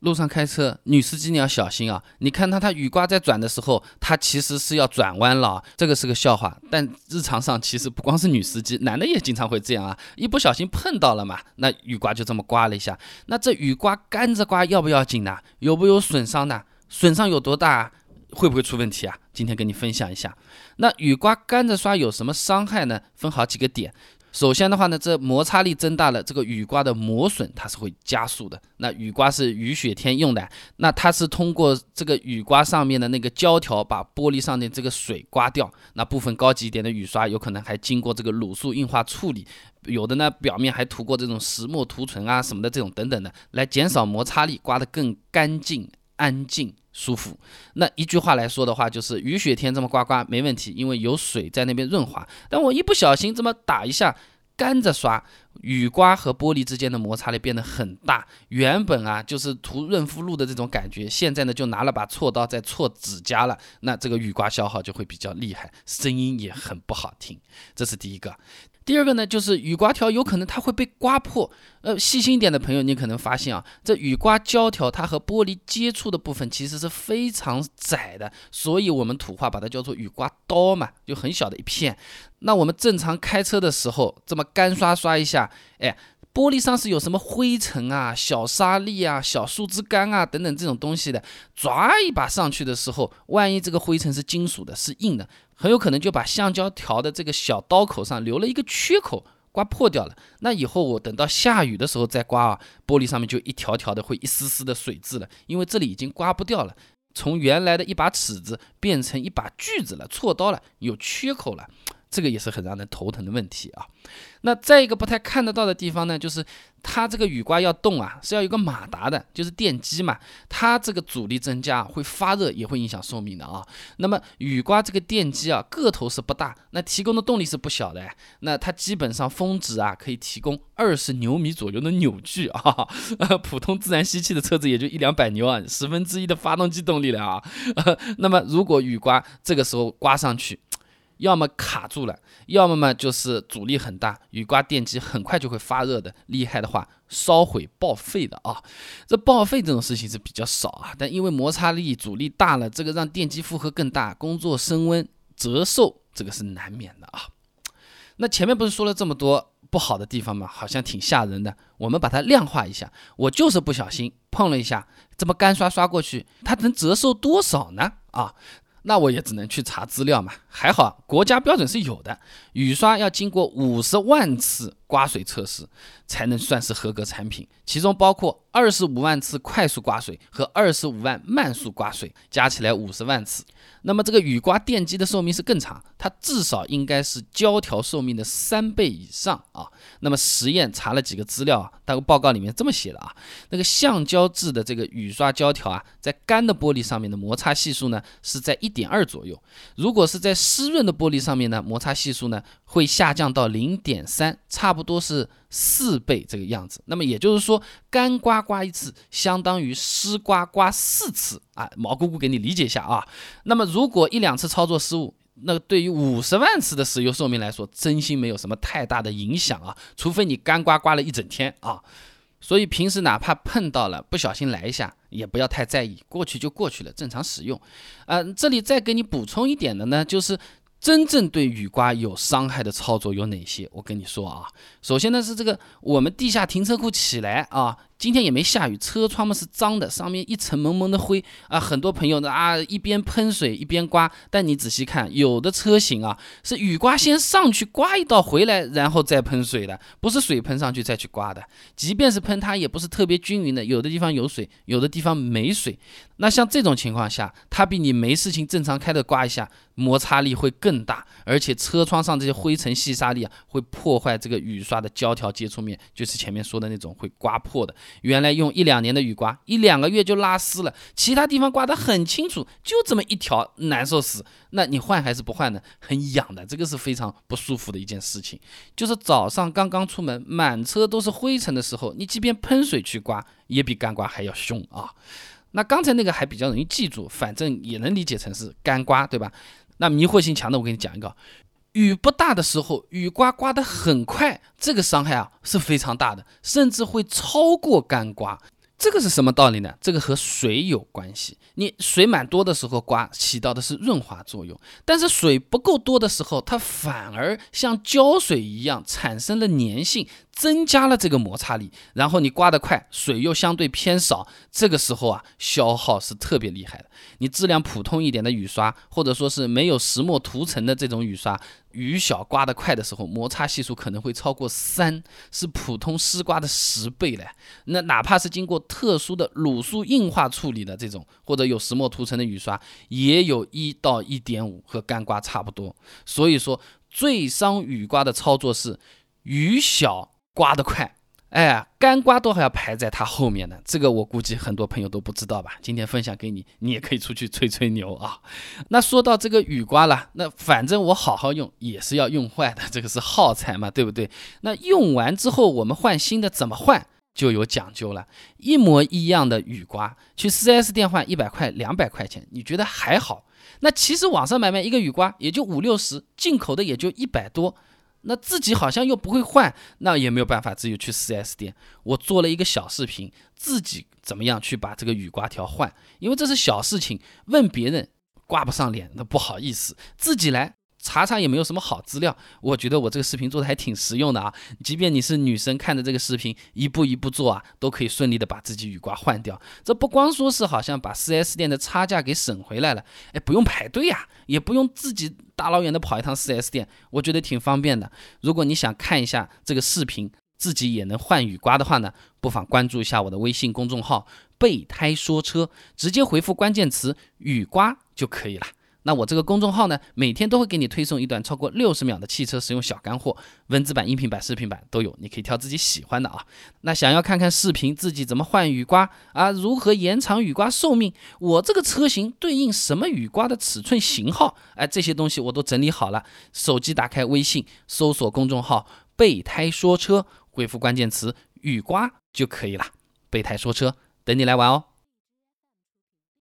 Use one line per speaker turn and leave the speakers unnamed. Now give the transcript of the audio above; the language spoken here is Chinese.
路上开车，女司机你要小心啊！你看他，他雨刮在转的时候，他其实是要转弯了，这个是个笑话。但日常上其实不光是女司机，男的也经常会这样啊，一不小心碰到了嘛，那雨刮就这么刮了一下。那这雨刮干着刮要不要紧呢？有不有损伤呢？损伤有多大？会不会出问题啊？今天跟你分享一下。那雨刮干着刷有什么伤害呢？分好几个点。首先的话呢，这摩擦力增大了，这个雨刮的磨损它是会加速的。那雨刮是雨雪天用的，那它是通过这个雨刮上面的那个胶条把玻璃上的这个水刮掉。那部分高级一点的雨刷有可能还经过这个卤素硬化处理，有的呢表面还涂过这种石墨涂层啊什么的这种等等的，来减少摩擦力，刮得更干净、安静、舒服。那一句话来说的话，就是雨雪天这么刮刮没问题，因为有水在那边润滑。但我一不小心这么打一下。干着刷，雨刮和玻璃之间的摩擦力变得很大。原本啊就是涂润肤露的这种感觉，现在呢就拿了把锉刀在锉指甲了。那这个雨刮消耗就会比较厉害，声音也很不好听。这是第一个。第二个呢，就是雨刮条有可能它会被刮破。呃，细心一点的朋友，你可能发现啊，这雨刮胶条它和玻璃接触的部分其实是非常窄的，所以我们土话把它叫做雨刮刀嘛，就很小的一片。那我们正常开车的时候，这么干刷刷一下，哎。玻璃上是有什么灰尘啊、小沙粒啊、小树枝干啊等等这种东西的，抓一把上去的时候，万一这个灰尘是金属的、是硬的，很有可能就把橡胶条的这个小刀口上留了一个缺口，刮破掉了。那以后我等到下雨的时候再刮啊，玻璃上面就一条条的会一丝丝的水渍了，因为这里已经刮不掉了，从原来的一把尺子变成一把锯子了，锉刀了，有缺口了。这个也是很让人头疼的问题啊。那再一个不太看得到的地方呢，就是它这个雨刮要动啊，是要有个马达的，就是电机嘛。它这个阻力增加会发热，也会影响寿命的啊。那么雨刮这个电机啊，个头是不大，那提供的动力是不小的。那它基本上峰值啊，可以提供二十牛米左右的扭矩啊。普通自然吸气的车子也就一两百牛啊，十分之一的发动机动力了啊。那么如果雨刮这个时候刮上去，要么卡住了，要么嘛就是阻力很大，雨刮电机很快就会发热的，厉害的话烧毁报废的啊。这报废这种事情是比较少啊，但因为摩擦力阻力大了，这个让电机负荷更大，工作升温折寿，这个是难免的啊。那前面不是说了这么多不好的地方吗？好像挺吓人的，我们把它量化一下，我就是不小心碰了一下，这么干刷刷过去，它能折寿多少呢？啊？那我也只能去查资料嘛，还好国家标准是有的，雨刷要经过五十万次刮水测试才能算是合格产品，其中包括二十五万次快速刮水和二十五万慢速刮水，加起来五十万次。那么这个雨刮电机的寿命是更长，它至少应该是胶条寿命的三倍以上啊。那么实验查了几个资料啊，那个报告里面这么写的啊，那个橡胶制的这个雨刷胶条啊，在干的玻璃上面的摩擦系数呢是在一点二左右，如果是在湿润的玻璃上面呢，摩擦系数呢会下降到零点三，差不多是。四倍这个样子，那么也就是说，干刮刮一次相当于湿刮刮四次啊！毛姑姑给你理解一下啊。那么如果一两次操作失误，那对于五十万次的使用寿命来说，真心没有什么太大的影响啊。除非你干刮刮了一整天啊。所以平时哪怕碰到了不小心来一下，也不要太在意，过去就过去了，正常使用。嗯，这里再给你补充一点的呢，就是。真正对雨刮有伤害的操作有哪些？我跟你说啊，首先呢是这个我们地下停车库起来啊。今天也没下雨，车窗嘛是脏的，上面一层蒙蒙的灰啊。很多朋友呢啊，一边喷水一边刮，但你仔细看，有的车型啊是雨刮先上去刮一道回来，然后再喷水的，不是水喷上去再去刮的。即便是喷，它也不是特别均匀的，有的地方有水，有的地方没水。那像这种情况下，它比你没事情正常开的刮一下，摩擦力会更大，而且车窗上这些灰尘细沙粒啊，会破坏这个雨刷的胶条接触面，就是前面说的那种会刮破的。原来用一两年的雨刮，一两个月就拉丝了，其他地方刮得很清楚，就这么一条，难受死。那你换还是不换呢？很痒的，这个是非常不舒服的一件事情。就是早上刚刚出门，满车都是灰尘的时候，你即便喷水去刮，也比干刮还要凶啊。那刚才那个还比较容易记住，反正也能理解成是干刮，对吧？那迷惑性强的，我给你讲一个。雨不大的时候，雨刮刮得很快，这个伤害啊是非常大的，甚至会超过干刮。这个是什么道理呢？这个和水有关系。你水满多的时候刮，起到的是润滑作用；但是水不够多的时候，它反而像胶水一样产生了粘性，增加了这个摩擦力。然后你刮得快，水又相对偏少，这个时候啊，消耗是特别厉害的。你质量普通一点的雨刷，或者说是没有石墨涂层的这种雨刷。雨小刮得快的时候，摩擦系数可能会超过三，是普通湿刮的十倍嘞。那哪怕是经过特殊的卤素硬化处理的这种，或者有石墨涂层的雨刷，也有一到一点五，和干刮差不多。所以说，最伤雨刮的操作是雨小刮得快。哎，干刮都还要排在它后面呢，这个我估计很多朋友都不知道吧？今天分享给你，你也可以出去吹吹牛啊。那说到这个雨刮了，那反正我好好用也是要用坏的，这个是耗材嘛，对不对？那用完之后我们换新的怎么换就有讲究了。一模一样的雨刮，去 4S 店换一百块、两百块钱，你觉得还好？那其实网上买卖一个雨刮也就五六十，进口的也就一百多。那自己好像又不会换，那也没有办法，只有去 4S 店。我做了一个小视频，自己怎么样去把这个雨刮条换，因为这是小事情，问别人挂不上脸，那不好意思，自己来。查查也没有什么好资料，我觉得我这个视频做的还挺实用的啊。即便你是女生，看着这个视频一步一步做啊，都可以顺利的把自己雨刮换掉。这不光说是好像把 4S 店的差价给省回来了，哎，不用排队呀，也不用自己大老远的跑一趟 4S 店，我觉得挺方便的。如果你想看一下这个视频，自己也能换雨刮的话呢，不妨关注一下我的微信公众号“备胎说车”，直接回复关键词“雨刮”就可以了。那我这个公众号呢，每天都会给你推送一段超过六十秒的汽车实用小干货，文字版、音频版、视频版都有，你可以挑自己喜欢的啊。那想要看看视频自己怎么换雨刮啊，如何延长雨刮寿命，我这个车型对应什么雨刮的尺寸型号，哎，这些东西我都整理好了。手机打开微信，搜索公众号“备胎说车”，回复关键词“雨刮”就可以了。备胎说车，等你来玩哦。